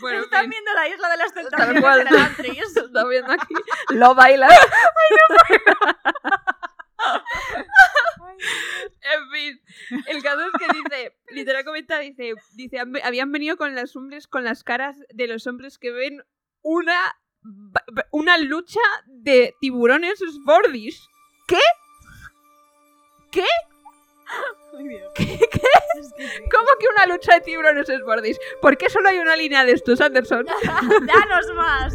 Bueno, en Están fin, viendo la isla de las tentaciones cual. en el Antris. se está viendo aquí. Lo baila. En fin, el caso es que dice, literal comenta, dice, dice, "Han ve- habían venido con los hombres, con las caras de los hombres que ven una, una lucha de tiburones Sbordis. ¿Qué? ¿Qué? ¿Qué? ¿Qué? ¿Cómo que una lucha de tiburones Sbordis? ¿Por qué solo hay una línea de estos, Anderson? ¡Danos más!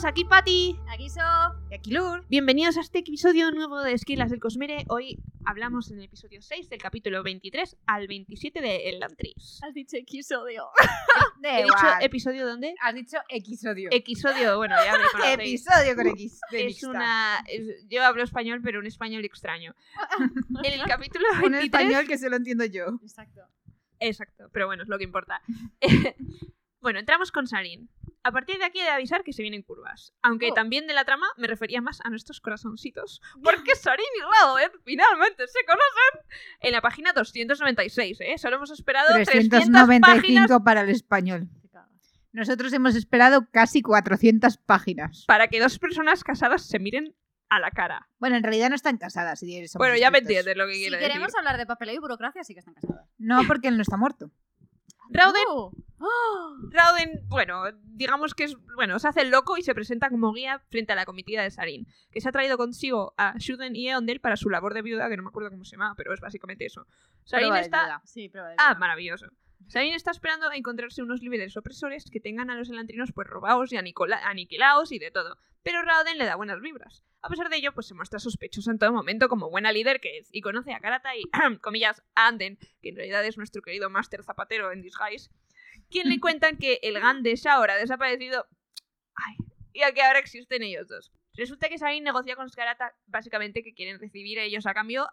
Todos, aquí Patti. Aquí so. Y aquí Lur. Bienvenidos a este episodio nuevo de Esquilas del Cosmere. Hoy hablamos en el episodio 6 del capítulo 23 al 27 de El Antris. Has dicho episodio. He dicho episodio dónde? Has dicho episodio. Episodio, bueno, ya me conocéis. Episodio con X. de Es una. es- yo hablo español, pero un español extraño. En el capítulo Un 23. español que solo entiendo yo. Exacto. Exacto, pero bueno, es lo que importa. bueno, entramos con Sarin. A partir de aquí he de avisar que se vienen curvas. Aunque Oh. también de la trama me refería más a nuestros corazoncitos. Porque Sarin y Raoed finalmente se conocen en la página 296, ¿eh? Solo hemos esperado 300 páginas 395 para el español. Nosotros hemos esperado casi 400 páginas. para que dos personas casadas se miren a la cara. Bueno, en realidad no están casadas. si bueno, ya me entiendes lo que Si quiero queremos decir. hablar de papeleo y burocracia, sí que están casadas. No, porque él no está muerto. Rauden. Rauden, bueno, digamos que es, bueno, se hace el loco y se presenta como guía frente a la comitiva de Sarin, que se ha traído consigo a Shuden y Eondel para su labor de viuda, que no me acuerdo cómo se llama, pero es básicamente eso. Sarin está. Sí, ah, maravilloso. Sarin está esperando a encontrarse unos líderes opresores que tengan a los elantrinos pues robados y aniquilados y de todo. Pero Rauden le da buenas vibras. A pesar de ello, pues se muestra sospechoso en todo momento como buena líder que es y conoce a Karata y, comillas, a Anden, que en realidad es nuestro querido Master Zapatero en disguise, quien le cuentan que el Gan de Shaor ha desaparecido ay, y a que ahora existen ellos dos. Resulta que Sarin negocia con Karata básicamente que quieren recibir ellos a cambio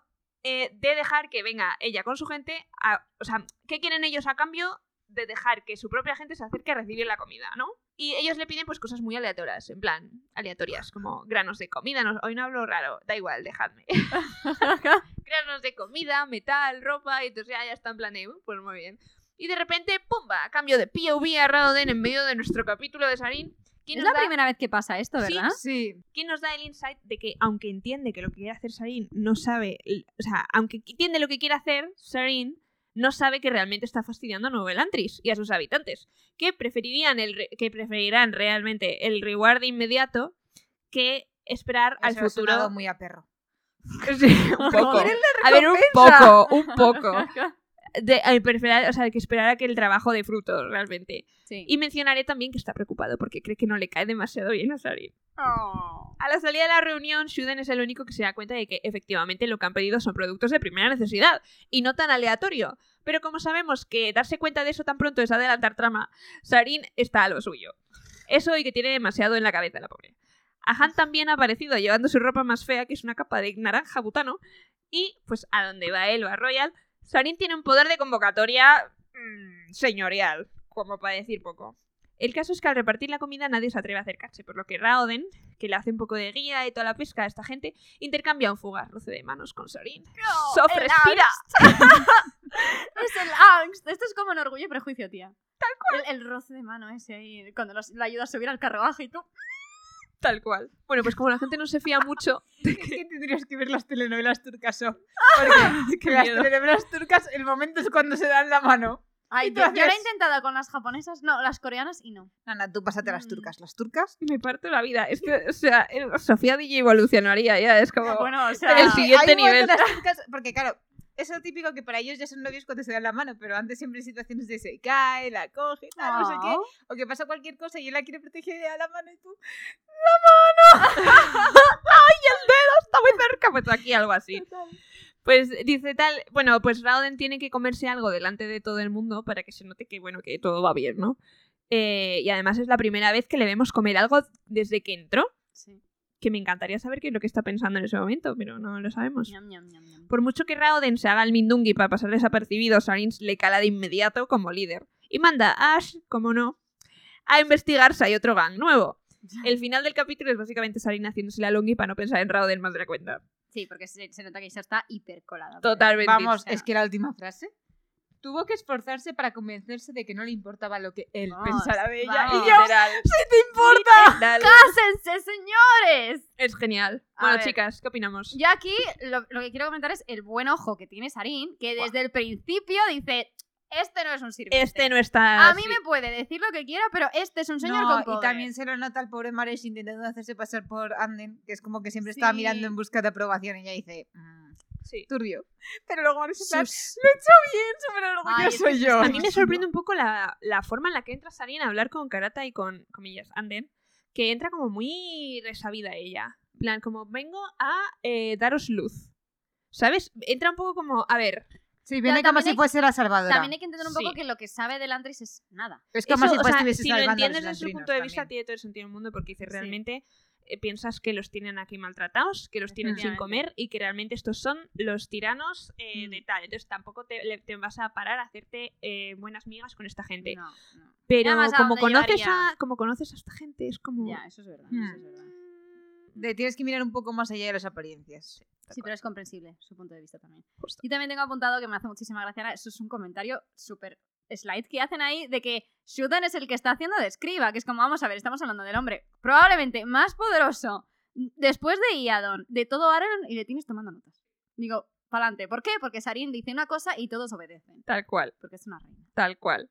eh, de dejar que venga ella con su gente, a- o sea, ¿qué quieren ellos a cambio de dejar que su propia gente se acerque a recibir la comida, ¿no? Y ellos le piden pues cosas muy aleatorias, en plan, aleatorias, como granos de comida, no- hoy no hablo raro, da igual, dejadme. granos de comida, metal, ropa, y entonces ya, ya está en plan, de, "Uh, pues muy bien. Y de repente, ¡pumba! Cambio de POV a Raoden en medio de nuestro capítulo de Sarin. ¿Quién Es la da- primera vez que pasa esto, ¿verdad? Sí. ¿Quién nos da el insight de que, aunque entiende que lo que quiere hacer Sarin no sabe, o sea, aunque entiende lo que quiere hacer Sarin, no sabe que realmente está fastidiando a Nuevo Elantris y a sus habitantes, que preferirían el re- que preferirán realmente el reward inmediato que esperar al Eso ha futuro. muy a perro. Sí, un poco. A ver, un poco, un poco. De, al preferar- o sea, que esperar a que el trabajo dé frutos realmente. Sí. Y mencionaré también que está preocupado porque cree que no le cae demasiado bien a Sarin. Oh. A la salida de la reunión, Shuden es el único que se da cuenta de que efectivamente lo que han pedido son productos de primera necesidad y no tan aleatorio. Pero como sabemos que darse cuenta de eso tan pronto es adelantar trama, Sarin está a lo suyo. Eso y que tiene demasiado en la cabeza la pobre. Ahan también ha aparecido llevando su ropa más fea, que es una capa de naranja butano, y pues a donde va él o a Royal, Sarin tiene un poder de convocatoria mm, señorial, como para decir poco. El caso es que al repartir la comida nadie se atreve a acercarse, por lo que Raoden, que le hace un poco de guía y toda la pesca a esta gente, intercambia un fugaz roce de manos con Sorin. ¡Sof, el respira! Es el angst. Esto es como en Orgullo y Prejuicio, tía. Tal cual. El, el roce de mano ese ahí, cuando la ayuda a subir al carruaje y tú. Tal cual. Bueno, pues como la gente no se fía mucho... Es que tendrías que ver las telenovelas turcas, ¿o? Porque Qué las telenovelas turcas, el momento es cuando se dan la mano. Ay, yo, yo lo he intentado con las japonesas, no, las coreanas y no. Nana, tú pásate las Mm. turcas. Las turcas. Me parto la vida. Es que, o sea, eh, Sofía DJ evolucionaría ya, es como... Bueno, o El sea, siguiente hay nivel. las turcas, porque claro, eso típico que para ellos ya son novios cuando se dan la mano, pero antes siempre en situaciones de se cae, la coge, tal, no sé qué. O que pasa cualquier cosa y él la quiere proteger y le da la mano y tú. Está muy cerca, pues aquí algo así. Pues dice tal, bueno, pues Rauden tiene que comerse algo delante de todo el mundo para que se note que, bueno, que todo va bien, ¿no? Eh, y además es la primera vez que le vemos comer algo desde que entró, Sí. Que me encantaría saber qué es lo que está pensando en ese momento, pero no lo sabemos. Ñam, ñam, ñam, ñam. Por mucho que Rauden se haga el Mindungi para pasar desapercibido, Sarin le cala de inmediato como líder. Y manda a Ash, como no, a investigar si hay otro gang nuevo. El final del capítulo es básicamente Sarin haciéndose la longi para no pensar en Rauden más de la cuenta. Sí, porque se, se nota que ya está hipercolada. Totalmente. Vamos, O sea, es que la última frase. Tuvo que esforzarse para convencerse de que no le importaba lo que él Vamos, pensara de ella. vamos. Y yo. ¿sí te importa? Literal. ¡Cásense, señores! Es genial. A Bueno, ver. chicas, ¿qué opinamos? Yo aquí lo, lo que quiero comentar es el buen ojo que tiene Sarin, que desde el principio dice, este no es un sirviente. Este no está. A mí me puede decir lo que quiera, pero este es un señor No, con y también se lo nota al pobre Mares intentando hacerse pasar por Anden, que es como que siempre Sí. estaba mirando en busca de aprobación y ella dice, "Mm, Sí. turbio. Pero luego en plan, Sus- lo he hecho bien, súper orgulloso que yo. A mí me sorprende un poco la, la forma en la que entra Sarin a hablar con Karata y con, comillas, Anden, que entra como muy resabida ella. En plan, como vengo a eh, daros luz. ¿Sabes? Entra un poco como, a ver, Sí, viene como si fuese la salvadora. También hay que entender un poco Sí. que lo que sabe del Antris es nada. Es como Eso, si o fuese sea, estuviese si lo entiendes desde su punto de vista, también. tiene todo el sentido del mundo, porque dice, Sí. realmente eh, piensas que los tienen aquí maltratados, que los tienen sin comer y que realmente estos son los tiranos eh, Mm. de tal. Entonces tampoco te, le- te vas a parar a hacerte eh, buenas migas con esta gente. No, no. Pero Además, ¿a como conoces, a, como conoces a esta gente, es como... Ya, eso es verdad. Eso es verdad. De- tienes que mirar un poco más allá de las apariencias. Sí, pero es comprensible su punto de vista también. Justo. Y también tengo apuntado que me hace muchísima gracia, eso es un comentario súper slide que hacen ahí de que Shuden es el que está haciendo de escriba, que es como, vamos a ver, estamos hablando del hombre probablemente más poderoso después de Iadon, de todo Arelon, y le tienes tomando notas. Digo, pa'lante. ¿Por qué? Porque Sarin dice una cosa y todos obedecen, Tal cual, porque es una reina. tal cual.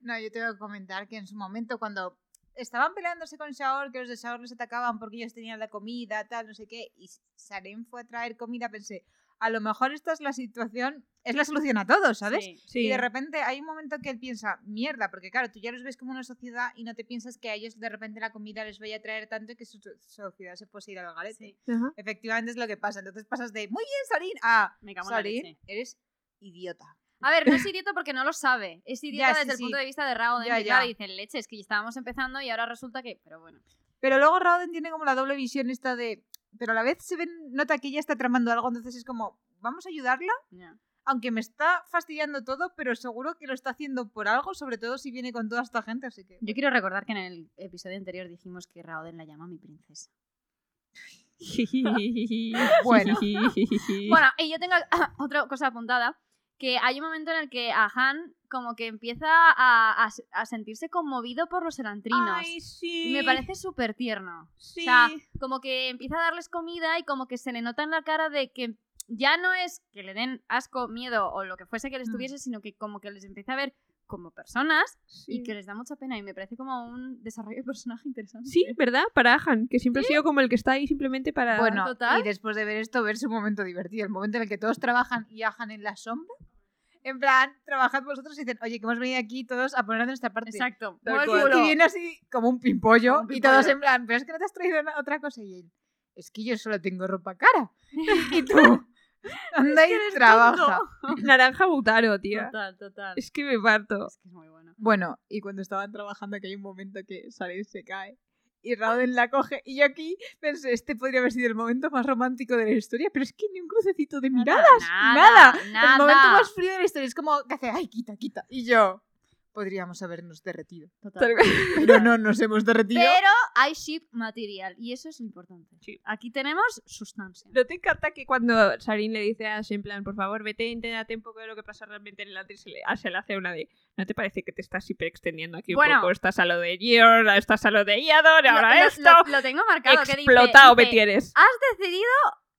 No, yo tengo que comentar que en su momento cuando estaban peleándose con Shaor, que los de Shaor les atacaban porque ellos tenían la comida, tal, no sé qué, y Saren fue a traer comida, pensé, a lo mejor esta es la situación, es la solución a todo, ¿sabes? Sí. Sí. Y de repente hay un momento que él piensa, mierda, porque claro, tú ya los ves como una sociedad y no te piensas que a ellos de repente la comida les vaya a traer tanto que su sociedad se puede ir al. Sí. Ajá. Efectivamente es lo que pasa. Entonces pasas de, muy bien, Sarin, a, Me cago leche. eres idiota. A ver, no es idiota porque no lo sabe. Es idiota Ya, sí, desde el punto de vista de Raoden. Ya, ya. Claro, dicen leche, es que ya estábamos empezando y ahora resulta que. Pero bueno. Pero luego Rauden tiene como la doble visión esta de... Pero a la vez se ven, nota que ella está tramando algo, entonces es como, vamos a ayudarla, aunque me está fastidiando todo, pero seguro que lo está haciendo por algo, sobre todo si viene con toda esta gente, así que... Yo quiero recordar que en el episodio anterior dijimos que Raoden la llama mi princesa. Bueno. Bueno, y yo tengo otra cosa apuntada, que hay un momento en el que a Han como que empieza a, a- a sentirse conmovido por los elantrinos. Ay, sí. Y me parece súper tierno. Sí. O sea, como que empieza a darles comida y como que se le nota en la cara de que ya no es que le den asco, miedo o lo que fuese que les Mm. tuviese, sino que como que les empieza a ver como personas Sí. y que les da mucha pena y me parece como un desarrollo de personaje interesante. Sí, ¿verdad? Para Ahan, que siempre ha sido como el que está ahí simplemente para... Bueno, total. y después de ver esto, ver su momento divertido, el momento en el que todos trabajan y ajan en la sombra. En plan, trabajad vosotros y dicen, oye, que hemos venido aquí todos a poner de nuestra parte. Exacto. Y viene así como un pimpollo Como un y todos pimpollo. en plan, pero es que no te has traído otra cosa. Y él, es que yo solo tengo ropa cara. y tú, anda y trabaja. Naranja Butaro, tía. Total, total. Es que me parto. Es que es muy bueno. Bueno, y cuando estaban trabajando, que hay un momento que Sarin se cae y Rauden la coge. Y yo aquí pensé, este podría haber sido el momento más romántico de la historia, pero es que ni un crucecito de miradas. Nada, Nada. nada. El momento más frío de la historia es como que hace, ay, quita, quita. Y yo, podríamos habernos derretido. Total. Pero no nos hemos derretido. Pero hay ship material y eso es importante. Sí. Aquí tenemos sustancia. ¿No te encanta que cuando Sarin le dice a Ash en plan, por favor, vete, entérate un poco de lo que pasa realmente en el Atlas, se le, Ash se le hace una de, ¿no te parece que te estás hiperextendiendo aquí un poco? Estás a lo de Gior, estás a lo de Iador, ahora lo, esto. lo- lo tengo marcado. que dice- Explotado me dice, tienes. Has decidido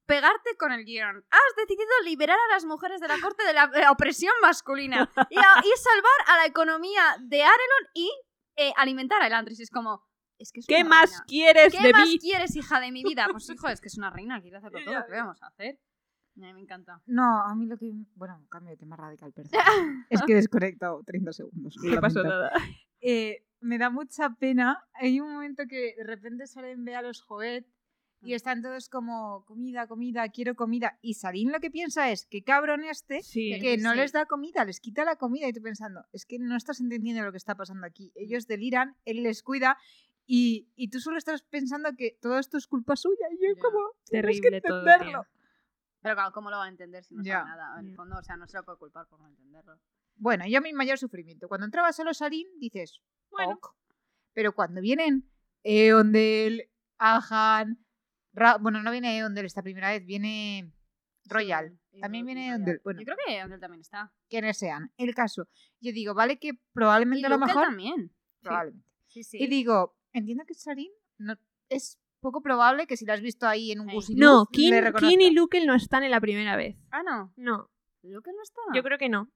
pegarte con el guion. Has decidido liberar a las mujeres de la corte de la, de la opresión masculina y, a- y salvar a la economía de Arelon y eh, alimentar a Elantris. Es como, es que es ¿Qué más reina. quieres ¿Qué de más mí? quieres, hija de mi vida? Pues hijo, es que es una reina, quiere hacerlo todo. ¿Qué vamos a hacer? A mí me encanta. No, a mí lo que. Bueno, cambio de tema radical, perdón. es que he desconectado 30 segundos. No pasó nada. Eh, me da mucha pena. Hay un momento que de repente salen ve a los Joet y Mm. están todos como comida, comida, quiero comida. Y Sarin lo que piensa es que cabrón este Sí. que no Sí. les da comida, les quita la comida y tú pensando, es que no estás entendiendo lo que está pasando aquí. Ellos deliran, él les cuida y, y tú solo estás pensando que todo esto es culpa suya y yo Ya. como tienes que Terrible todo, entenderlo. Pero claro, ¿cómo lo va a entender si no Ya. sabe nada? En el fondo, o sea, no se lo puede culpar por no entenderlo. Bueno, yo mi mayor sufrimiento. Cuando entraba solo Sarin, dices, Bueno. ok. Pero cuando vienen Eondel, Ahan, Ra- bueno, no viene Eondel esta primera vez, viene Royal. Sí, y También y viene Royal. Ondel, bueno. Yo creo que Ondel también está. Quienes sean. El caso. Yo digo, vale que Y probablemente a lo mejor... también. Probablemente. Sí, sí. Y digo, entiendo que Sarin no, es poco probable que si la has visto ahí en un. Gusiluz, No. Kin y Lukel no están en la primera vez. Ah, no. No, Lukel no está. yo creo que no.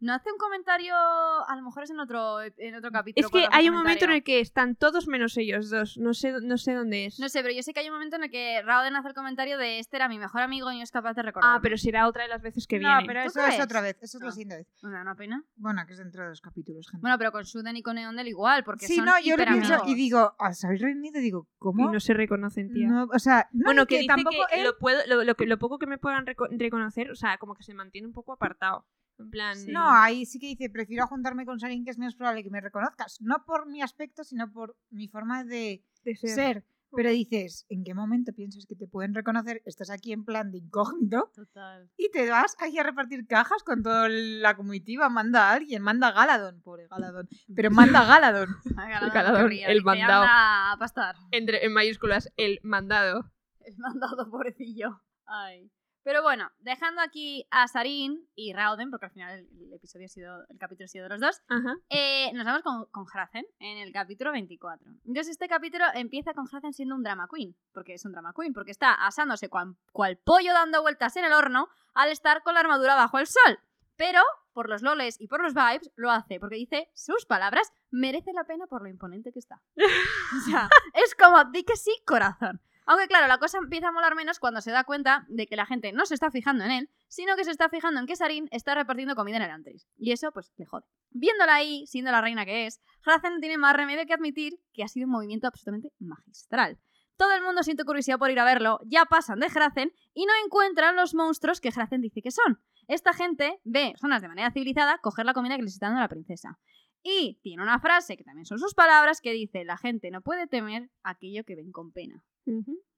No hace un comentario, a lo mejor es en otro, en otro capítulo. Es que hay un momento en comentario. el que están todos menos ellos dos. No sé, no sé dónde es. No sé, pero yo sé que hay un momento en el que Rauden hace el comentario de este era mi mejor amigo y no es capaz de recordar. Ah, pero será otra de las veces que No, viene. pero ¿Tú eso es otra vez. Eso es la Ah. siguiente vez. Da una pena. Bueno, que es dentro de los capítulos, gente. Bueno, pero con Suden y con Eondel igual, porque sí, son no, yo lo pienso y digo, ¿os habéis reunido? Y digo, Y ¿cómo? no se reconocen, tía. No, o sea, no, bueno, y que, dice tampoco que él- lo, puedo, lo, lo que, lo poco que me puedan reco- reconocer, o sea, como que se mantiene un poco apartado. En plan. No, ahí sí que dice, prefiero juntarme con Sarin, que es menos probable que me reconozcas. No por mi aspecto, sino por mi forma de de ser. ser. Pero dices, ¿en qué momento piensas que te pueden reconocer? Estás aquí en plan de incógnito Total. y te vas ahí a repartir cajas con toda la comitiva. Manda a alguien, manda a Galadón, pobre Galadón. Pero manda a Galadón. Galadón el mandado. "Anda a pastar. Entre, en mayúsculas, el mandado. El mandado, pobrecillo. Ay. Pero bueno, dejando aquí a Sarin y Rauden, porque al final el, episodio ha sido, el capítulo ha sido de los dos, eh, nos vamos con, con Hrazen en el capítulo 24. Entonces este capítulo empieza con Hrazen siendo un drama queen, porque es un drama queen, porque está asándose cual, cual pollo dando vueltas en el horno al estar con la armadura bajo el sol. Pero, por los loles y por los vibes, lo hace, porque dice sus palabras, merece la pena por lo imponente que está. o sea, es como, di que sí, corazón. Aunque claro, la cosa empieza a molar menos cuando se da cuenta de que la gente no se está fijando en él, sino que se está fijando en que Sarin está repartiendo comida en el Antris. Y eso, pues, le jode. Viéndola ahí, siendo la reina que es, Hrazen no tiene más remedio que admitir que ha sido un movimiento absolutamente magistral. Todo el mundo siente curiosidad por ir a verlo, ya pasan de Hrazen y no encuentran los monstruos que Hrazen dice que son. Esta gente ve personas de manera civilizada coger la comida que les está dando la princesa. Y tiene una frase, que también son sus palabras, que dice, la gente no puede temer aquello que ven con pena.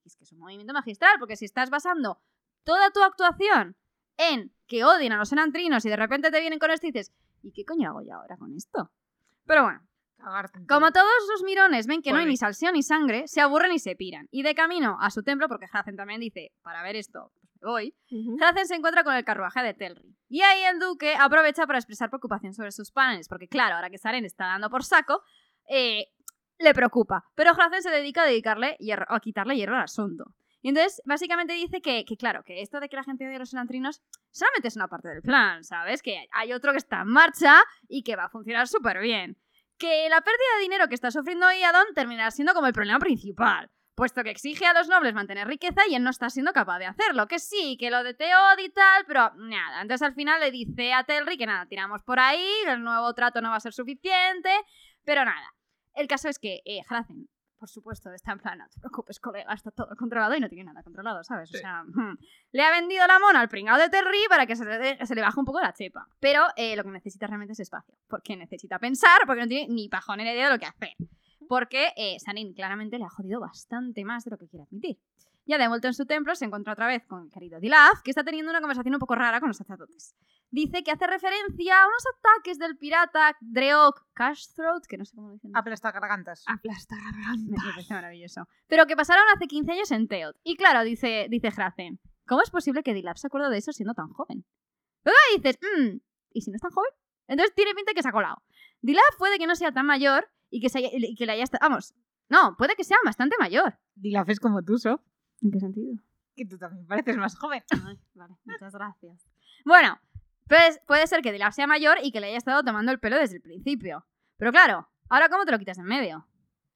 Es que es un movimiento magistral, porque si estás basando toda tu actuación en que odien a los enantrinos y de repente te vienen con esto y dices, ¿y qué coño hago yo ahora con esto? Pero bueno, como todo. todos los mirones ven que no hay Joder. ni salseo ni sangre, se aburren y se piran. Y de camino a su templo, porque Hacen también dice, para ver esto, pues me voy. Hacen se encuentra con el carruaje de Telri. Y ahí el duque aprovecha para expresar preocupación sobre sus planes, porque claro, ahora que Saren está dando por saco, eh, le preocupa. Pero Hacen se dedica a dedicarle hierro- a quitarle hierro al asunto. Y entonces, básicamente dice que, que, claro, que esto de que la gente odie a los elantrinos solamente es una parte del plan, ¿sabes? Que hay otro que está en marcha y que va a funcionar súper bien. Que la pérdida de dinero que está sufriendo Iadon terminará siendo como el problema principal, puesto que exige a los nobles mantener riqueza y él no está siendo capaz de hacerlo. Que sí, que lo de Teod y tal, pero nada. Entonces al final le dice a Telri que nada, tiramos por ahí, el nuevo trato no va a ser suficiente, pero nada. El caso es que eh, por supuesto, está en plan, no te preocupes, colega, está todo controlado y no tiene nada controlado, ¿sabes? O sea, hmm, le ha vendido la mona al pringao de Terry para que se le, se le baje un poco la chepa. Pero eh, lo que necesita realmente es espacio, porque necesita pensar, porque no tiene ni pajonera idea de lo que hacer. Porque eh, Sanin claramente le ha jodido bastante más de lo que quiere admitir. Ya de vuelta en su templo, se encuentra otra vez con el querido Dilaf, que está teniendo una conversación un poco rara con los sacerdotes. Dice que hace referencia a unos ataques del pirata Dreok Cashthroat, que no sé cómo lo dicen. Aplasta gargantas. Aplasta Me, garganta. me parece maravilloso. Pero que pasaron hace 15 años en Teod. Y claro, dice, dice Hrazen, ¿cómo es posible que Dilaf se acuerde de eso siendo tan joven? Luego dices, "Mm, ¿y si no es tan joven? Entonces tiene pinta que se ha colado. Dilaf puede que no sea tan mayor y que, se haya- y que le haya estado... Vamos, no, puede que sea bastante mayor. Dilaf es como tú, Sof. ¿En qué sentido? Que tú también pareces más joven. Ay, vale, muchas gracias. Bueno, pues puede ser que Dilaf sea mayor y que le haya estado tomando el pelo desde el principio. Pero claro, ¿ahora cómo te lo quitas de en medio?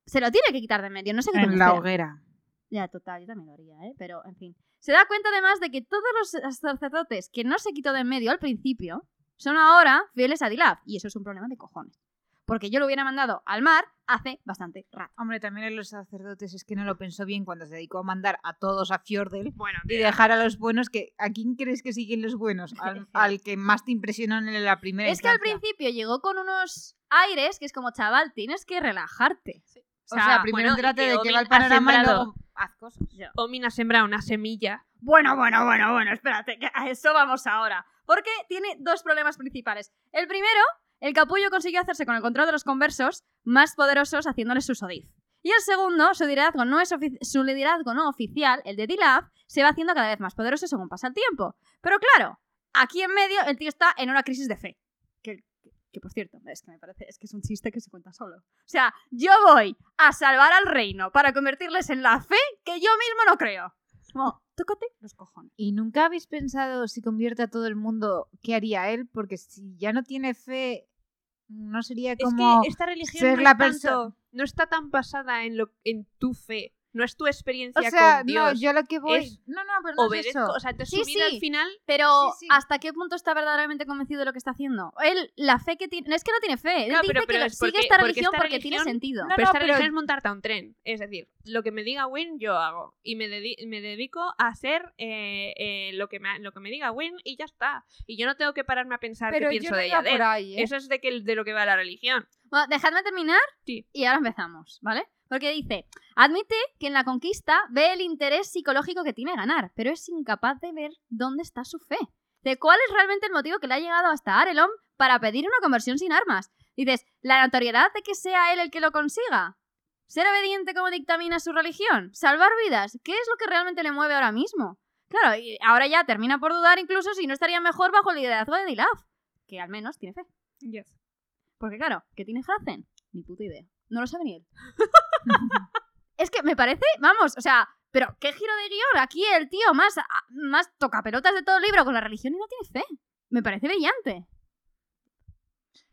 Se lo tiene que quitar de en medio, no sé qué En la hoguera. Ya, total, yo también lo haría, ¿eh? Pero, en fin. Se da cuenta además de que todos los sacerdotes que no se quitó de en medio al principio son ahora fieles a Dilaf. Y eso es un problema de cojones. Porque yo lo hubiera mandado al mar hace bastante rato. Hombre, también en los sacerdotes es que no lo pensó bien cuando se dedicó a mandar a todos a Fjordel Bueno, y dejar a los buenos que ¿a quién crees que siguen los buenos? Al, al que más te impresionó en la primera Es que al principio llegó con unos aires que es como, chaval, tienes que relajarte. O sea, primero bueno, que de Omin va el panorama y luego haz cosas. Omin ha sembrado una semilla. Bueno, bueno, bueno, bueno, espérate, que a eso vamos ahora. Porque tiene dos problemas principales. El primero, el capullo consiguió hacerse con el control de los conversos más poderosos haciéndoles su sodif. Y el segundo, su liderazgo no, es su liderazgo no oficial, el de Dilaf, se va haciendo cada vez más poderoso según pasa el tiempo. Pero claro, aquí en medio el tío está en una crisis de fe. Que, por cierto, es que me parece, es que es un chiste que se cuenta solo. O sea, yo voy a salvar al reino para convertirles en la fe que yo mismo no creo. Como, tócate los cojones. ¿Y nunca habéis pensado si convierte a todo el mundo, qué haría él? Porque si ya no tiene fe, no sería como... es que esta religión ser no, la es tanto- perso- no está tan basada en, lo, en tu fe. No es tu experiencia O sea, con no, Dios. yo lo que voy... es no, no, pero no es Obedezco. eso. O sea, te Sí, sí. al final Pero Sí, sí. ¿hasta qué punto está verdaderamente convencido de lo que está haciendo? Él, la fe que tiene... Es que no tiene fe. Él dice pero- pero es sigue porque- esta porque religión porque tiene sentido. No, pero esta pero- religión es montarte a un tren. Es decir, lo que me diga Win, yo hago. Y me, dedi- me dedico a hacer eh, eh, lo, que me, lo que me diga Win y ya está. Y yo no tengo que pararme a pensar Pero qué yo pienso no de ella. por ahí, ¿eh? Eso es de, que, de lo que va la religión. Bueno, dejadme terminar Sí. y ahora empezamos, ¿vale? Porque dice, admite que en la conquista ve el interés psicológico que tiene ganar, pero es incapaz de ver dónde está su fe. De cuál es realmente el motivo que le ha llegado hasta Arelon para pedir una conversión sin armas. Dices, ¿la notoriedad de que sea él el que lo consiga? ¿Ser obediente como dictamina su religión? ¿Salvar vidas? ¿Qué es lo que realmente le mueve ahora mismo? Claro, y ahora ya termina por dudar incluso si no estaría mejor bajo el liderazgo de Dilaf, que al menos tiene fe. Porque claro, ¿qué tiene Hrazen? Ni puta idea. No lo sabe ni él. es que me parece, vamos, o sea, pero qué giro de guion. Aquí el tío más, más tocapelotas de todo el libro con la religión y no tiene fe. Me parece brillante.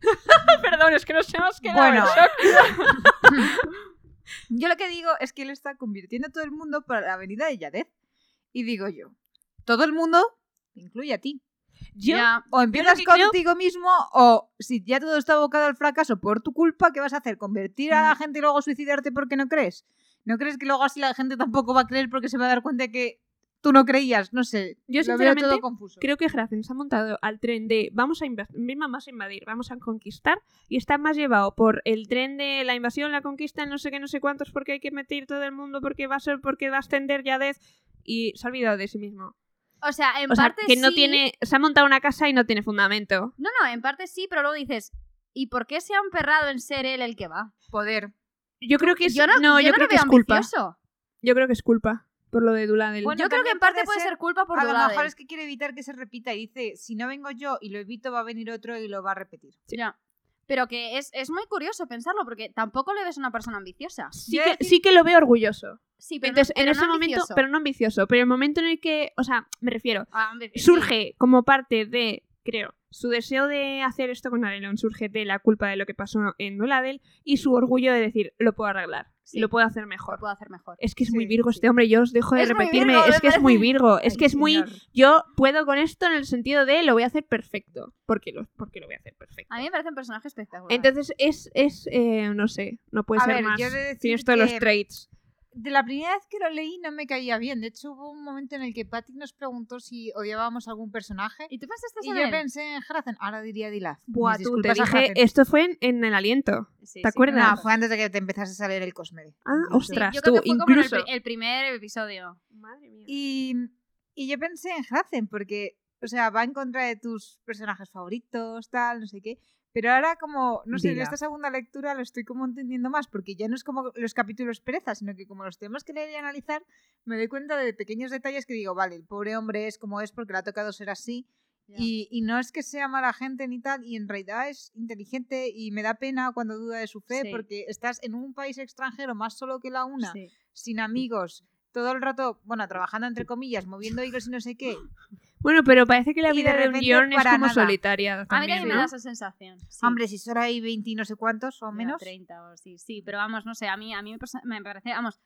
Perdón, es que nos hemos quedado Bueno. en shock. Yo lo que digo es que él está convirtiendo a todo el mundo para la avenida de Yadez. Y digo yo, todo el mundo incluye a ti. Yo, Ya. O empiezas creo- contigo mismo, o si ya todo está abocado al fracaso por tu culpa, ¿qué vas a hacer? ¿Convertir a la gente y luego suicidarte porque no crees? ¿No crees que luego así la gente tampoco va a creer porque se va a dar cuenta que tú no creías? No sé. Yo, sinceramente, todo confuso. creo que Hrazen se ha montado al tren de vamos a invadir, vamos a invadir, vamos a conquistar y está más llevado por el tren de la invasión, la conquista, no sé qué, no sé cuántos, porque hay que meter todo el mundo, porque va a ser, porque va a ascender Yadez y se ha olvidado de sí mismo. O sea, en O sea, parte que no sí. tiene, se ha montado una casa y no tiene fundamento. No, no, en parte sí, pero luego dices, ¿y por qué se ha emperrado en ser él el que va? Poder. Yo creo que es, yo no, no, yo yo, no creo lo que veo es culpa. ambicioso. Yo creo que es culpa por lo de Duladel. Bueno, yo creo que en parte puede ser- ser culpa por A lo mejor es que quiere evitar que se repita y dice, si no vengo yo y lo evito, va a venir otro y lo va a repetir. Ya. Pero que es, es muy curioso pensarlo, porque tampoco le ves una persona ambiciosa. sí, que, decir- sí que lo veo orgulloso. Sí, pero, Entonces, no, en ese no momento, ambicioso. pero no ambicioso, pero el momento en el que, o sea, me refiero, Ah, surge como parte de, creo, su deseo de hacer esto con Arelon surge de la culpa de lo que pasó en Duladel y su orgullo de decir, lo puedo arreglar, Sí. lo puedo hacer Lo mejor. puedo hacer mejor. Es que es muy Virgo sí. este hombre, yo os dejo de Es repetirme, Virgo, es que es muy. Virgo, es Ay, que es muy, señor. yo puedo con esto en el sentido de lo voy a hacer perfecto, porque lo, porque lo voy a hacer perfecto. A mí me parece un personaje espectacular. Entonces es, es eh, no sé, no puede A ser ver, más. yo de Tienes todos los traits. De la primera vez que lo leí no me caía bien. De hecho, hubo un momento en el que Patty nos preguntó si odiábamos algún personaje. ¿Y tú pensaste Y en yo él? pensé en Hrazen. Ahora diría Dilaf. Buah, Mis tú, te disculpas a dije, esto fue en, en el aliento. Sí, ¿te sí, acuerdas? No, fue antes de que te empezases a leer el Cosmere. Ah. Sí, ostras, yo tú, creo que fue como en el, incluso. pri- el primer episodio. Madre mía. Y, y yo pensé en Hrazen, porque, o sea, va en contra de tus personajes favoritos, tal, no sé qué. Pero ahora como, no sé, en Diga. esta segunda lectura lo estoy como entendiendo más, porque ya no es como los capítulos pereza, sino que como los tenemos que leer y analizar, me doy cuenta de pequeños detalles que digo, vale, el pobre hombre es como es porque le ha tocado ser así. Y, y no es que sea mala gente ni tal, y en realidad es inteligente y me da pena cuando duda de su fe, Sí. porque estás en un país extranjero más solo que la una, Sí. sin amigos, todo el rato, bueno, trabajando entre comillas, moviendo hilos y no sé qué. Bueno, pero parece que la de vida de, un guion es para como nada. solitaria A mí también, también me da esa sensación. sí. Hombre, si solo hay 20 y no sé cuántos o menos. 30 o sí, sí, pero vamos, no sé, a mí, a mí me parece, vamos,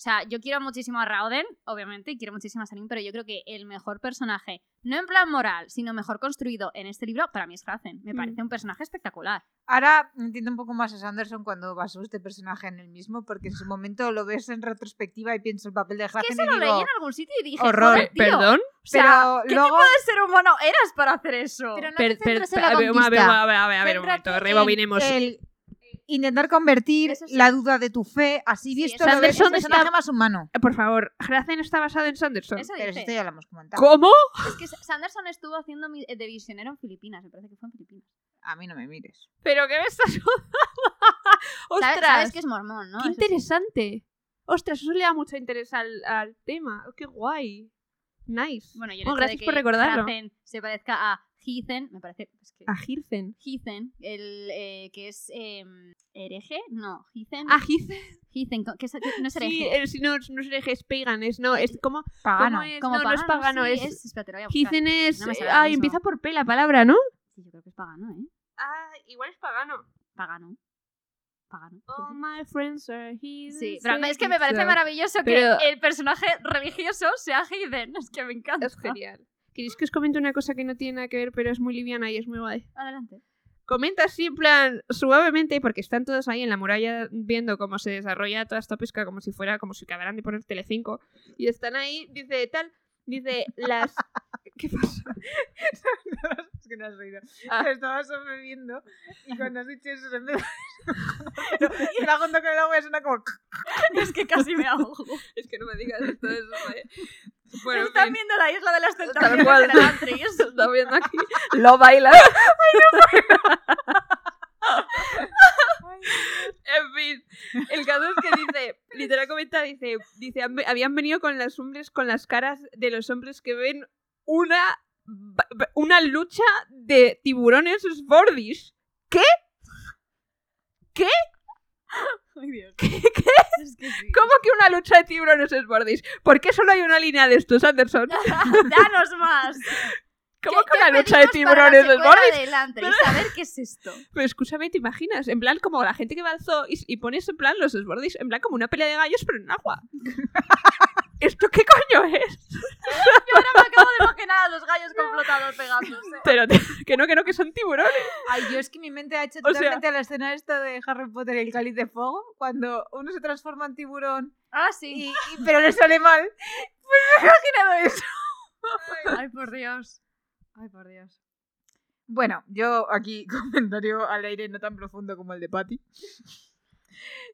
O sea, yo quiero muchísimo a Rauden, obviamente, y quiero muchísimo a Sarin, pero yo creo que el mejor personaje, no en plan moral, sino mejor construido en este libro, para mí es Hazen. Me Mm. parece un personaje espectacular. Ahora entiendo un poco más a Sanderson cuando basó este personaje en el mismo, porque en su momento lo ves en retrospectiva y pienso el papel de Hazen Que se lo digo, leí en algún sitio y dije, horror. "Joder, tío". ¿Perdón? O sea, Pero ¿qué luego- tipo de ser humano eras para hacer eso? Pero no Per- te per- la a ver, a ver, conquista. a ver, a ver, a ver, un momento, en rebobinemos. el intentar convertir sí. la duda de tu fe, así Sí, visto, eso lo ves Sanderson un personaje está- más humano. Eh, Por favor, Hrazen está basado en Sanderson. Eso Pero esto ya lo hemos comentado. ¿Cómo? Es que Sanderson estuvo haciendo mi- de visionero en Filipinas, me parece que fue en Filipinas. A mí no me mires. ¿Pero qué me estás ¡Ostras! ¿Sabes, sabes que es mormón, ¿no? ¡Qué Eso sí. interesante! ¡Ostras! Eso le da mucho interés al, al tema. ¡Qué guay! Nice. Bueno, y el Oh, gracias de por que recordarlo. Hazen se parezca a Heathen, me parece... es que- A Hirzen. Heathen, el eh, que es eh, hereje, no, Heathen, A Hirzen. Heathen, co- que, es- que no es Sí, hereje. el- si no, no es hereje, es pagan. Es, no, es como. Pagano. ¿cómo es? como no, no es pagano, sí, es. espérate, lo voy a buscar. Hirzen es. No eh, ay, mismo. empieza por P la palabra, ¿no? Sí, yo creo que es pagano, ¿eh? Ah, igual es pagano. Pagano. Pagano. sí, All sí. my friends are heathens. Sí, pero es que me parece So- maravilloso Pero- que el personaje religioso sea Heathen. Es que me encanta. Es genial. ¿Queréis que os comente una cosa que no tiene nada que ver, pero es muy liviana y es muy guay? Adelante. Comenta así en plan suavemente, porque están todos ahí en la muralla viendo cómo se desarrolla toda esta pesca como si fuera, como si acabaran de poner Telecinco. Y están ahí, dice tal, dice las... ¿Qué pasa? es que no has reído. Ah. Estaba sobreviviendo y cuando has dicho eso se empezó y la junto con el agua suena como es que casi me ahogo. Es que no me digas esto, eso Bueno, Están viendo la isla de las tentaciones cual. en el viendo aquí. Lo baila. En fin, el caso es que dice, literal comenta, dice, dice, "Han ve- habían venido con los hombres, con las caras de los hombres que ven una, una lucha de tiburones Sbordish. Ay, Dios. ¿Qué? Es que sí. ¿Cómo que una lucha de tiburones Sbordish? ¿Por qué solo hay una línea de estos, Anderson? Danos más. ¿Cómo ¿Qué- que qué una lucha de la tiburones del Antris? A ver qué es esto. Pero escúchame, ¿te imaginas? En plan, como la gente que va al zoo y, y pones en plan los Sbordish, en plan como una pelea de gallos, pero en agua. ¿Esto qué coño es? Yo ahora me acabo de imaginar a los gallos con flotador pegándose. Pero que no, que no, que son tiburones. Ay, yo es que mi mente ha hecho O sea- totalmente a la escena esta de Harry Potter y el cáliz de fuego, cuando uno se transforma en tiburón, Ah, sí. y, y- pero le sale mal. Pues me he imaginado eso. Ay, por Dios. Ay, por Dios. Bueno, yo aquí comentario al aire no tan profundo como el de Patty.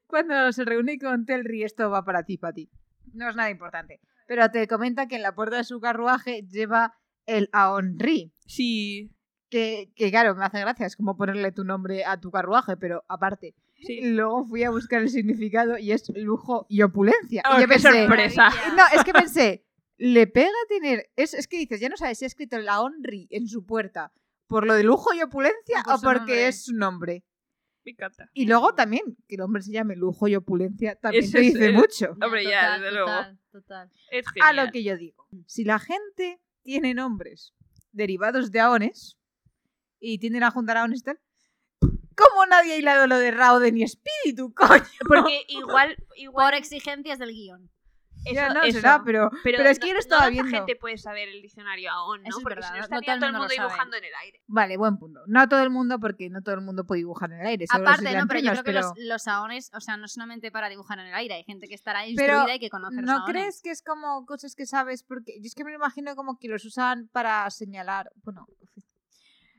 Cuando se reúne con Telri, esto va para ti, Patty. No es nada importante. Pero te comenta que en la puerta de su carruaje lleva el Aonri. Sí. Que, que claro, me hace gracia, es como ponerle tu nombre a tu carruaje, pero aparte. Sí. Luego fui a buscar el significado y es lujo y opulencia. Oh, y yo qué pensé, sorpresa. no, es que pensé, le pega tener. Es, es que dices, ya no sabes si ha escrito la Onri en su puerta por lo de lujo y opulencia O porque nombre. es su nombre. Me encanta. Y luego también, que el hombre se llame lujo y opulencia, también Ese te dice el- mucho. Hombre, ya, total, desde luego. total, Total. Es A lo que yo digo, si la gente tiene nombres derivados de aones y tienden a juntar aones y tal, ¿cómo nadie ha hilado lo de Rauden y espíritu, coño? Porque igual, igual Por exigencias del guion. Ya eso- no eso. será, pero, pero, es que no- yo no estaba viendo. gente puede saber el diccionario aún, ¿no? Eso es Porque verdad, si no no estaría todo el todo el mundo dibujando en el aire. Vale, buen punto. No todo el mundo, porque no todo el mundo puede dibujar en el aire. Aparte, no, pero yo creo que los, los aones, o sea, no solamente para dibujar en el aire, hay gente que estará Pero, instruida y que conoce los ¿No aones. crees que es como cosas que sabes? Porque yo es que me lo imagino como que los usan para señalar. Bueno,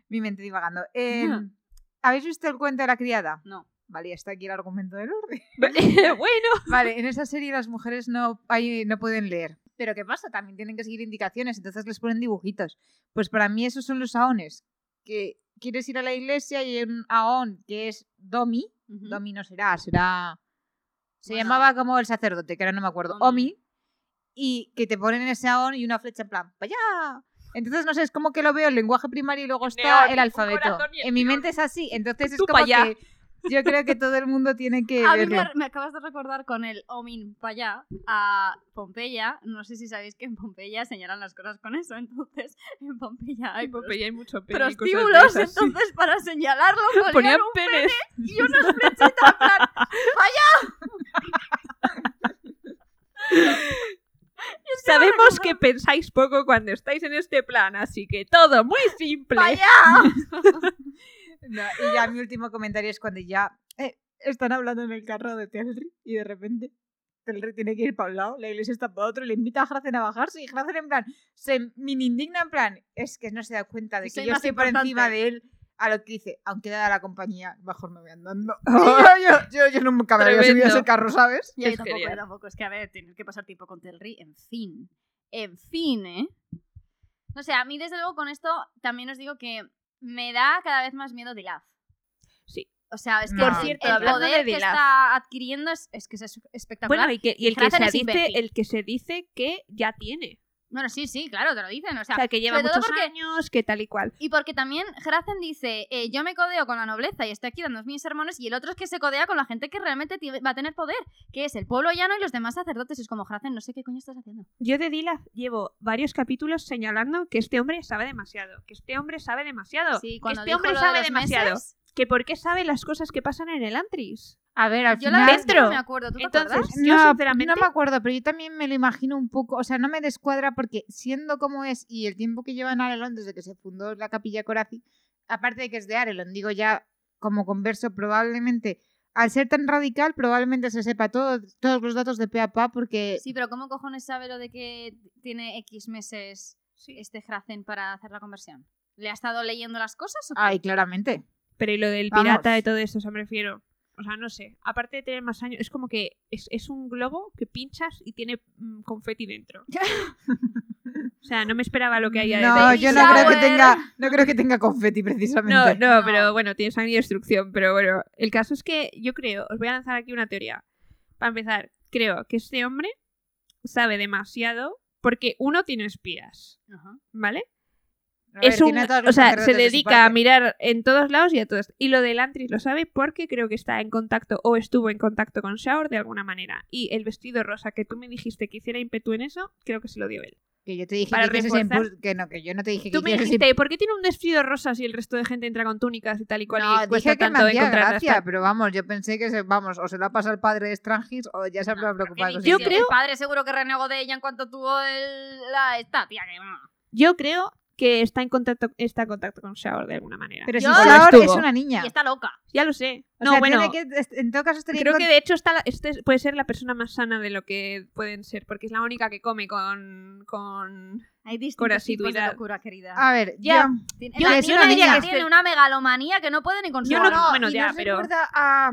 mi mente divagando. Eh, ¿Habéis visto el cuento de la criada? No. Vale, ya está aquí el argumento del orden. bueno. Vale, en esa serie las mujeres no, hay, no pueden leer. Pero ¿qué pasa? También tienen que seguir indicaciones, entonces les ponen dibujitos. Pues para mí esos son los aones. Que quieres ir a la iglesia y hay un aón que es Domi. Ujú. Domi no será, será... Se Bueno. llamaba como el sacerdote, que ahora no me acuerdo. Omi. Omi. Y que te ponen ese aón y una flecha en plan, ¡para allá! Entonces, no sé, es como que lo veo el lenguaje primario y luego está el alfabeto. En mi mente es así, entonces es Tú como que yo creo que todo el mundo tiene que A mí me, me acabas de recordar con el Omin para allá a Pompeya. No sé si sabéis que en Pompeya señalan las cosas con eso. Entonces, en Pompeya hay Ay, Popeye, hay mucho pene cosas prostíbulos. sí. Entonces, para señalarlo, ponían Ponían un penes. y unas flechitas en plan, que pensáis poco cuando estáis en este plan, así que todo muy simple. ¡Vaya! No, y ya mi último comentario es cuando ya eh, están hablando en el carro de Telri y de repente Telri tiene que ir para un lado, la iglesia está para otro, le invita a Gracen a bajarse y Gracen en plan se mini indigna en plan, es que no se da cuenta de que yo estoy por encima de él. A lo que dice, aunque dada la compañía, mejor me voy andando. Y yo, yo, nunca me había subido a ese carro, ¿sabes? Yo tampoco, yo tampoco. Es que, a ver, tener que pasar tiempo con Telri, en fin. En fin, ¿eh? No sé, a mí, desde luego, con esto también os digo que me da cada vez más miedo Dilaf. Sí. O sea, es que Por cierto, el poder de que está adquiriendo es, es que es espectacular. Bueno, y, que, y el, que se dice, el que se dice que ya tiene. Bueno, sí, sí, claro, te lo dicen. O sea, O sea, que lleva muchos porque- años, que tal y cual. Y porque también Hrazen dice, eh, yo me codeo con la nobleza y estoy aquí dando mis sermones, y el otro es que se codea con la gente que realmente va a tener poder, que es el pueblo llano y los demás sacerdotes. Es como, Hrazen, no sé qué coño estás haciendo. Yo de Dilaf llevo varios capítulos señalando que este hombre sabe demasiado. Que este hombre sabe demasiado. Sí, que este hombre de sabe demasiado. meses, Que por qué sabe las cosas que pasan en el Antris. A ver, al yo final... que no dentro. me acuerdo, ¿tú te Entonces, acuerdas? yo no, sinceramente- no me acuerdo, pero yo también me lo imagino un poco, o sea, no me descuadra porque siendo como es y el tiempo que lleva en Arelon desde que se fundó la capilla Corazi, aparte de que es de Arelon, digo ya como converso, probablemente, al ser tan radical, probablemente se sepa todo, todos los datos de pe a pa porque... Sí, pero ¿cómo cojones sabe lo de que tiene X meses este Hrazen para hacer la conversión? ¿Le ha estado leyendo las cosas? o qué? Ay, claramente. Pero y lo del Vamos. pirata y todo eso, o sea, me refiero. O sea, no sé. Aparte de tener más años, es como que es, es un globo que pinchas y tiene mm, confeti dentro. O sea, no me esperaba lo que haya No, detrás. yo no creo que tenga, no creo que tenga confeti precisamente. no, No. pero bueno, tiene sangre y destrucción. Pero bueno, el caso es que yo creo, os voy a lanzar aquí una teoría. Para empezar, creo que este hombre sabe demasiado porque uno tiene espías, Ajá. ¿vale? A ver, es un, o sea, se de dedica a mirar en todos lados y a todos. Y lo del Antris lo sabe porque creo que está en contacto o estuvo en contacto con Shaor de alguna manera. Y el vestido rosa que tú me dijiste que hiciera ímpetu en eso, creo que se lo dio él. Que yo te dije para que, reforzar- impul- que no, que yo no te dije que Tú me dijiste, ¿por qué tiene un vestido rosa si el resto de gente entra con túnicas y tal y cual No, y cuesta dije que me tanto hacía encontrar gracia, pero vamos, yo pensé que se, vamos, o se lo ha pasado el padre de Strangis o ya se habrá No, preocupado. Yo creo- El padre seguro que renegó de ella en cuanto tuvo el, la esta, tía, que. Yo creo que está en contacto, está en contacto con Shaor de alguna manera. Pero si Yo- Shaor es una niña. Y está loca. Ya lo sé. O no, sea, bueno, tiene que, en todo caso estaría creo en que con- de hecho está este puede ser la persona más sana de lo que pueden ser, porque es la única que come con... con... Hay distintos Con tipos de locura, querida. A ver, Ya, yo- Tiene- yo- yo no diría tiene que estoy- una megalomanía que no puede ni con su Yo no- alma. bueno, y ya, nos pero- recuerda a...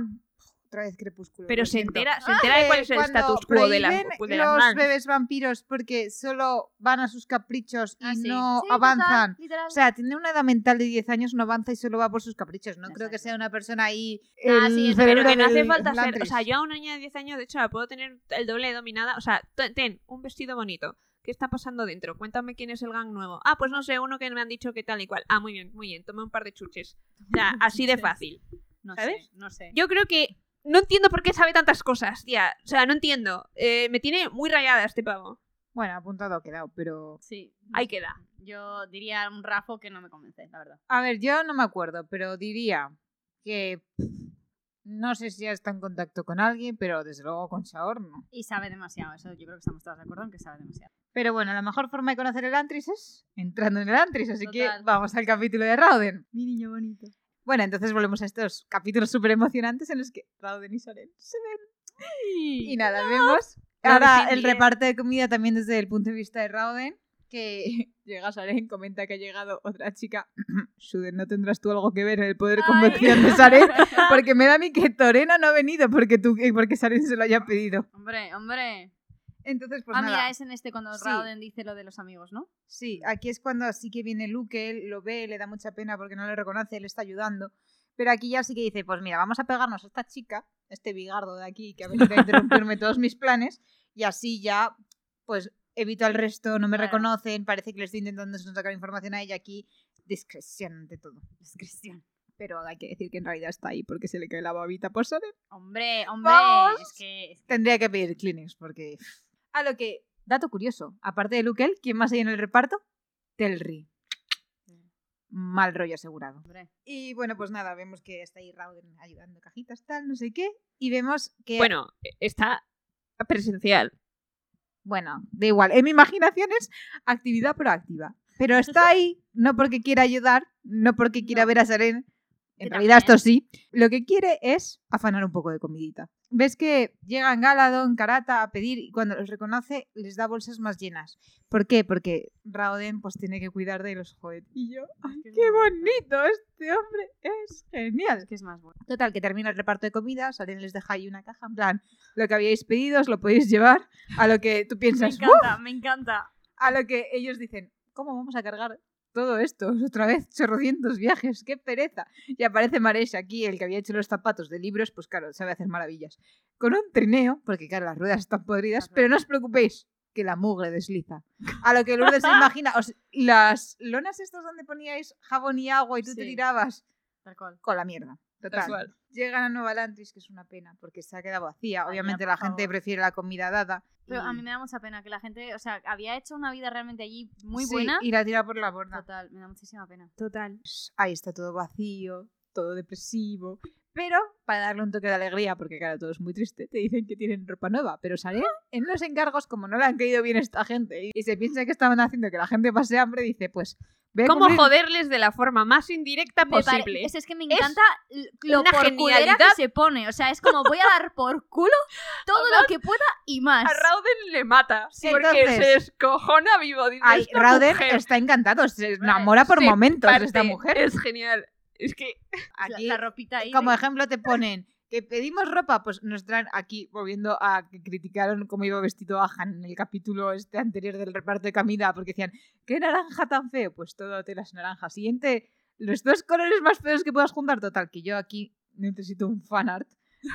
Otra vez Crepúsculo. Pero se entera, se entera de cuál es el status quo de, la, de las los bebés vampiros porque solo van a sus caprichos y Ah, sí. no Sí, total, avanzan. literal. O sea, tiene una edad mental de 10 años, no avanza y solo va por sus caprichos. No creo que sea una persona ahí. Ah, el sí, es- Pero que no hace falta ser. O sea, yo a una niña de 10 años, de hecho, la puedo tener el doble de dominada. O sea, ten un vestido bonito. ¿Qué está pasando dentro? Cuéntame quién es el gang nuevo. Ah, pues no sé, uno que me han dicho que tal y cual. Ah, muy bien, muy bien. Toma un par de chuches. O sea, así de fácil. no ¿sabes? sé, no sé. Yo creo que. No entiendo por qué sabe tantas cosas, tía. O sea, no entiendo. Eh, me tiene muy rayada este pavo. Bueno, apuntado ha quedado, pero. Sí. Ahí queda. Yo diría un Rafo que no me convence, la verdad. A ver, yo no me acuerdo, pero diría que. No sé si ya está en contacto con alguien, pero desde luego con Shaor no. Y sabe demasiado, eso yo creo que estamos todos de acuerdo en que sabe demasiado. Pero bueno, la mejor forma de conocer el Antris es entrando en el Antris, así que vamos al capítulo de Rauden. Mi niño bonito. Bueno, entonces volvemos a estos capítulos súper emocionantes en los que Rauden y Soren se ven. Y nada, vemos No, ahora sí, el reparto de comida también desde el punto de vista de Rauden, que llega Saren, comenta que ha llegado otra chica. Suden, ¿no tendrás tú algo que ver en el poder convención de Saren? Porque me da a mí que Torena no ha venido porque, tú, eh, porque Saren se lo haya pedido. Hombre, hombre. Entonces, pues ah, nada. mira, es en este cuando Sí. Rauden dice lo de los amigos, ¿no? Sí, aquí es cuando sí que viene Luke, él lo ve, le da mucha pena porque no le reconoce, él está ayudando. Pero aquí ya sí que dice, pues mira, vamos a pegarnos a esta chica, este bigardo de aquí, que ha venido a interrumpirme todos mis planes, y así ya, pues evito al resto, no me Claro. reconocen, parece que le estoy intentando sacar información a ella aquí, discreción ante todo. Discreción. Pero hay que decir que en realidad está ahí porque se le cae la babita por Soren. Hombre, hombre, ¡Vamos! es que... es que- Tendría que pedir Kleenex porque... A lo que, dato curioso, aparte de Luke, ¿quién más hay en el reparto? Telri. Mal rollo asegurado. Hombre. Y bueno, pues nada, vemos que está ahí Rauden ayudando cajitas, tal, no sé qué. Y vemos que. Bueno, está presencial. Bueno, da igual. En mi imaginación es actividad proactiva. Pero está ahí no porque quiera ayudar, no porque quiera No. ver a Saren. En realidad esto sí. Lo que quiere es afanar un poco de comidita. Ves que llegan Galadon, Karata a pedir y cuando los reconoce les da bolsas más llenas. ¿Por qué? Porque Raoden pues tiene que cuidar de los jovetillos. ¡Ay, que es qué bonito. Este hombre es genial. Es que es más bueno. Total, que termina el reparto de comida, Saren les deja ahí una caja, en plan, lo que habíais pedido os lo podéis llevar, a lo que tú Me piensas, "¡Uh!", encanta, me encanta. a lo que ellos dicen, ¿cómo vamos a cargar todo esto? Otra vez, chorrocientos viajes, qué pereza. Y aparece Maresh aquí, el que había hecho los zapatos de libros, pues claro, sabe hacer maravillas. Con un trineo, porque claro, las ruedas están podridas, pero no os preocupéis, que la mugre desliza. A lo que Lourdes se imagina, os- las lonas estas donde poníais jabón y agua y tú te tirabas con la mierda. Total. Llegan a Nueva Atlantis, que es una pena, porque se ha quedado vacía. Obviamente la gente favor. prefiere la comida dada. Pero y- a mí me da mucha pena que la gente, o sea, había hecho una vida realmente allí muy Sí, buena. Y la tira por la borda. Total, me da muchísima pena. Total. Ahí está todo vacío, todo depresivo. Pero para darle un toque de alegría, porque claro, todo es muy triste, te dicen que tienen ropa nueva. Pero sale en los encargos, como no le han caído bien esta gente y se piensa que estaban haciendo que la gente pase hambre, dice: Pues, voy a ¿Cómo cumplir- joderles de la forma más indirecta Me pare- posible? es, es que me encanta lo una por genialidad. que se pone. O sea, es como voy a dar por culo todo lo que pueda y más. A Rauden le mata. Sí, porque entonces- se descojona vivo. Dice, Ay, "Esta Rauden mujer está encantado, se enamora por se momentos de esta parte". mujer. Es genial. Es que La- Aquí la, ropita ahí. Como de- ejemplo te ponen que pedimos ropa, pues nos traen aquí, volviendo a que criticaron cómo iba vestido Ahan en el capítulo este anterior del reparto de comida, porque decían, ¿qué naranja tan feo? Pues todo telas naranja. Siguiente, los dos colores más feos que puedas juntar. Total, que yo aquí necesito un fanart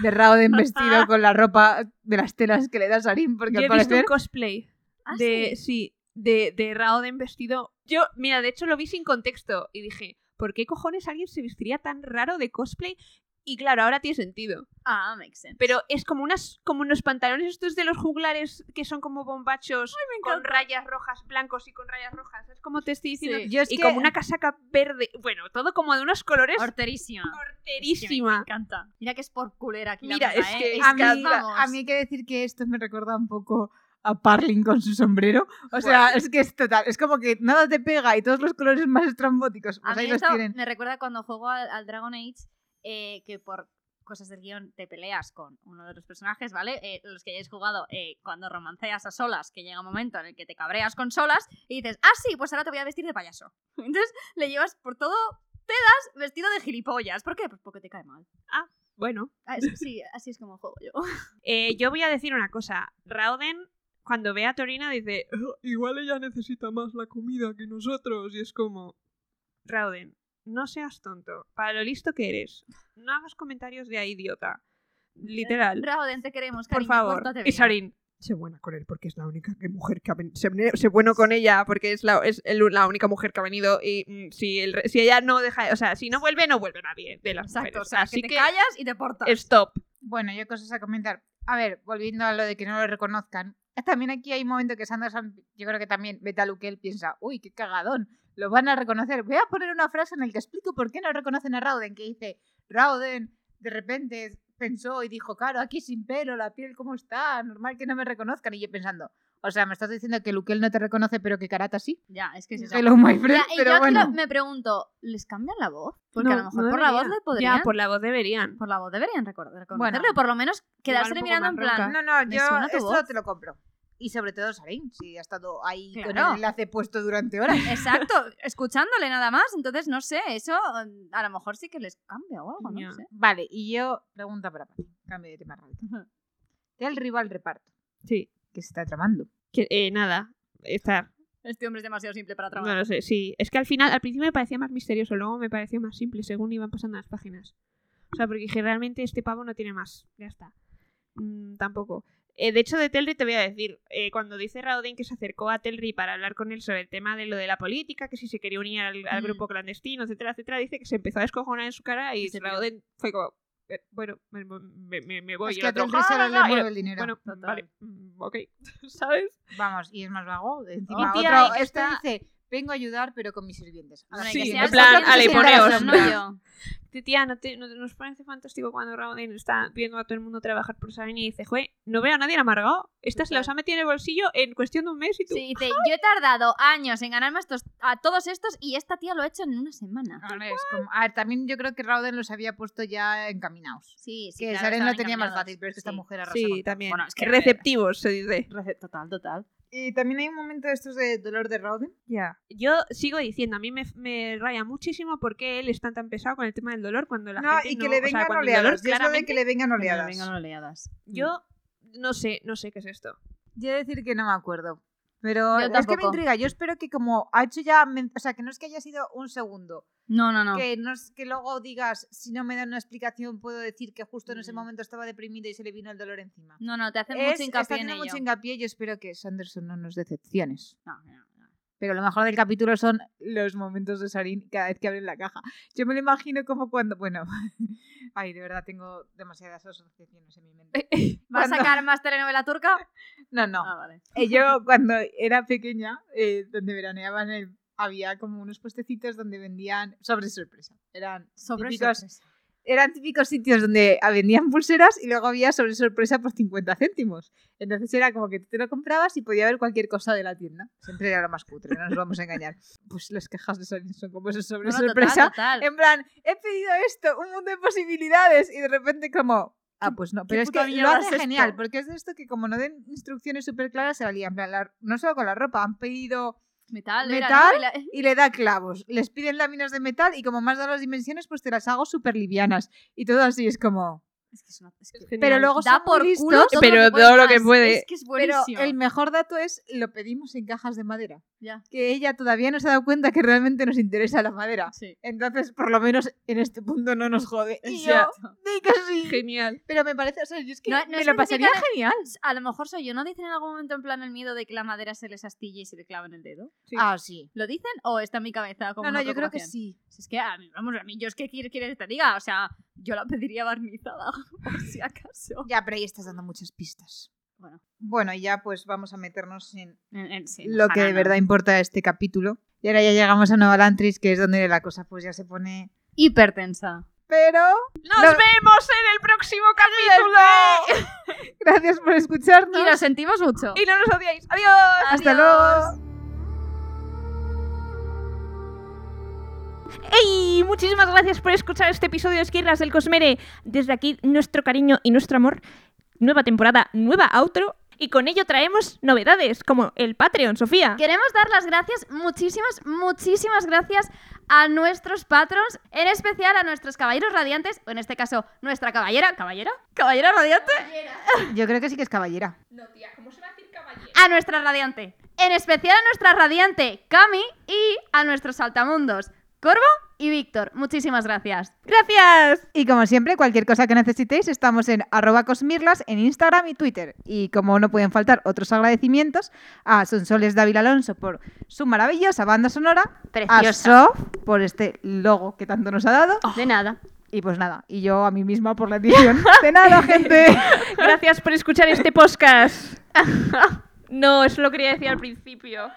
de Raoden vestido con la ropa de las telas que le da Sarin, porque yo al he visto un cosplay ¿Ah, de, sí? sí, de, de Rauden vestido. Yo, mira, de hecho lo vi sin contexto y dije, ¿por qué cojones alguien se vestiría tan raro de cosplay? Y claro, ahora tiene sentido. Ah, makes sense. Pero es como unas como unos pantalones estos de los juglares que son como bombachos con rayas rojas, blancos y con rayas rojas. Es como te estoy diciendo. Sí. Yo es y que- como una casaca verde. Bueno, todo como de unos colores Horterísima. Es que Me horterísima. encanta. Mira que es por culera aquí Mira, la cosa, es ¿eh? que a, mí, vamos. a mí hay que decir que esto me recuerda un poco a Parling con su sombrero. O sea, Bueno. es que es total. Es como que nada te pega y todos los colores más estrambóticos. Pues A mí los esto tienen. me recuerda cuando juego al, al Dragon Age, eh, que por cosas del guion te peleas con uno de los personajes, ¿vale? Eh, los que hayáis jugado eh, cuando romanceas a solas, que llega un momento en el que te cabreas con solas y dices, ah, sí, pues ahora te voy a vestir de payaso. Entonces le llevas por todo pedas vestido de gilipollas. ¿Por qué? Pues porque te cae mal. Bueno, Ah, sí, así es como juego yo. yo voy a decir una cosa. Rauden, cuando ve a Torina, dice: "Oh, Igual ella necesita más la comida que nosotros. Y es como: Rauden, no seas tonto. Para lo listo que eres, no hagas comentarios de a idiota. Literal. Rauden, te queremos, Por cariño, favor. pórtate Y. Sarin, sé buena con él porque es la única que- mujer que ha venido. Sé, sé bueno con ella porque es la, es el- la única mujer que ha venido. Y mm, si, el si ella no deja. O sea, si no vuelve, no vuelve nadie de las Exacto, o mujeres. sea, Así que te que, callas y te portas. stop. Bueno, yo cosas a comentar. A ver, volviendo a lo de que no lo reconozcan. También aquí hay un momento que Sanderson, yo creo que también Beta Lukel piensa, uy, qué cagadón, lo van a reconocer. Voy a poner una frase en la que explico por qué no reconocen a Rauden, que dice, Rauden de repente pensó y dijo, claro, aquí sin pelo, la piel cómo está, normal que no me reconozcan. Y yo pensando, o sea, me estás diciendo que Lukel no te reconoce, pero que Karata sí. Ya, es que es eso. Hello, my friend, Ya, y pero yo aquí bueno. lo- me pregunto, ¿les cambian la voz? Porque No, a lo mejor no por la voz le podrían. Ya, por la voz deberían. por la voz deberían reconocerle. Bueno. por lo menos quedarse mirando en plan. ronca. No, no, ¿Me yo esto voz? te lo compro. Y sobre todo Sarin, si ha estado ahí con Claro. el enlace puesto durante horas. Exacto, escuchándole nada más. Entonces, no sé, eso mm, a lo mejor sí que les cambia o algo, no sé. Vale, y yo, pregunta para Pati, cambio de tema rápido. El rival reparto, Sí. que se está tramando. Que, eh, nada, estar. Este hombre es demasiado simple para No trabajar. lo sé, sí. Es que al final, al principio me parecía más misterioso, luego me pareció más simple según iban pasando las páginas. O sea, porque dije, realmente este pavo no tiene más. Ya está. Mm, tampoco. Eh, de hecho, de Telri te voy a decir, eh, cuando dice Rauden que se acercó a Telri para hablar con él sobre el tema de lo de la política, que si se quería unir al, al Mm. grupo clandestino, etcétera, etcétera, dice que se empezó a descojonar en su cara y piró. Rauden fue como, eh, bueno, me, me- me- voy. es y que a Telri solo "Ah, le ah", y mueve el dinero. Bueno, Total. vale, mm, ok, ¿sabes? Vamos, y es más vago. Encima, otro, que este está- dice, vengo a ayudar, pero con mis sirvientes. Que Sí, sea en plan, que ale, poneos, a la en sombra. plan. Tía, ¿no, te, no te- nos parece fantástico cuando Rauden está viendo a todo el mundo trabajar por Sabine y dice, jue, no veo a nadie amargado. Esta se los ha metido en el bolsillo en cuestión de un mes y tú. Sí, dice, yo he tardado años en ganarme a, estos, a todos estos y esta tía lo ha hecho en una semana. Ahora es como- a ver, también yo creo que Rauden los había puesto ya encaminados. Sí, sí. Que claro, Saren lo tenía más fácil, pero es que esta mujer arrasa Sí, con también. Bueno, es que- Receptivos, se dice. Total, total. Y también hay un momento de estos de dolor de Rauden. Ya. Yo sigo diciendo, a mí me, me raya muchísimo por qué él está tan pesado con el tema del dolor cuando la No, gente y que no- le o sea, vengan el dolor oleadas. Yo de que le vengan Que no oleadas. vengan oleadas. Yo no sé, no sé qué es esto. Yo decir que no me acuerdo. Pero es que me intriga. Yo espero que como ha hecho ya... O sea, que no es que haya sido un segundo. No, no, no. Que, no es que luego digas, si no me dan una explicación, puedo decir que justo en ese Mm. momento estaba deprimido y se le vino el dolor encima. No, no, te hacen Es- mucho está hincapié en haciendo ello. mucho hincapié y yo espero que Sanderson no nos decepciones. No, no. Pero lo mejor del capítulo son los momentos de Sarin cada vez que abren la caja. Yo me lo imagino como cuando... Bueno, ay, de verdad tengo demasiadas asociaciones en mi mente. ¿Vas a Cuando- sacar más telenovela turca? No, no. Ah, vale. Eh, Yo cuando era pequeña, eh, donde veraneaba en el- había como unos puestecitos donde vendían sobre sorpresa. Eran Sobre típicos, sorpresa. Eran típicos sitios donde vendían pulseras y luego había sobre sorpresa por 50 céntimos. Entonces era como que tú te lo comprabas y podía ver cualquier cosa de la tienda. Siempre era lo más cutre, no nos vamos a engañar. Pues las quejas de Sony son como esos sobre sorpresa. total, total. En plan, he pedido esto, un mundo de posibilidades y de repente como... Ah, pues no, pero es que lo hace es genial, porque es de esto que como no den instrucciones súper claras se. En plan, la- no solo con la ropa, han pedido Metal, era, Metal ¿no? Y le da clavos. Les piden láminas de metal y como más da las dimensiones, pues te las hago súper livianas. Y todo así es como... Es que es una- es que- Genial. Pero luego da son por muy culo listos, todo Pero lo que todo lo que puede. Es que es Pero el mejor dato es lo pedimos en cajas de madera. Ya. Que ella todavía no se ha dado cuenta que realmente nos interesa la madera. Sí. Entonces, por lo menos en este punto no nos jode. Y yo, di que sí. Genial. Pero me parece, o sea, yo es que No- no me lo pasaría genial. A lo mejor soy yo. ¿No dicen en algún momento en plan el miedo de que la madera se les astille y se le clava en el dedo? Sí. Ah, sí. ¿Lo dicen o está en mi cabeza como No, no, yo creo que sí. Si Es que, a mí, vamos, a mí, yo es que quiere, quiere que te diga, o sea, yo la pediría barnizada, por si acaso. Ya, pero ahí estás dando muchas pistas. Bueno, Bueno, y ya pues vamos a meternos en en, en- sí, lo que de verdad importa este capítulo. Y ahora ya llegamos a Nueva Lantris, que es donde la cosa pues ya se pone... Hipertensa. Pero ¡Nos No. vemos en el próximo capítulo! gracias por escucharnos. Y lo sentimos mucho. y no nos odiéis. ¡Adiós! Hasta Adiós. luego. ¡Ey! Muchísimas gracias por escuchar este episodio de Esquirlas del Cosmere. Desde aquí, nuestro cariño y nuestro amor. Nueva temporada, nueva outro. Y con ello traemos novedades, como el Patreon, Sofía. Queremos dar las gracias, muchísimas, muchísimas gracias a nuestros patrons, en especial a nuestros caballeros radiantes, o en este caso, nuestra caballera. ¿Caballera? ¿Caballera radiante? Yo creo que sí que es caballera. No, tía, ¿cómo se va a decir caballero? A nuestra radiante. En especial a nuestra radiante Cami y a nuestros saltamundos, Corvo y Víctor. Muchísimas gracias. ¡Gracias! Y como siempre, cualquier cosa que necesitéis, estamos en arroba cosmirlas en Instagram y Twitter. Y como no pueden faltar otros agradecimientos, a Sonsoles David Alonso por su maravillosa banda sonora, a Preciosa. Sof por este logo que tanto nos ha dado, De nada. y pues nada, y yo a mí misma por la edición. De nada, gente. Gracias por escuchar este podcast. No, eso lo quería decir al principio.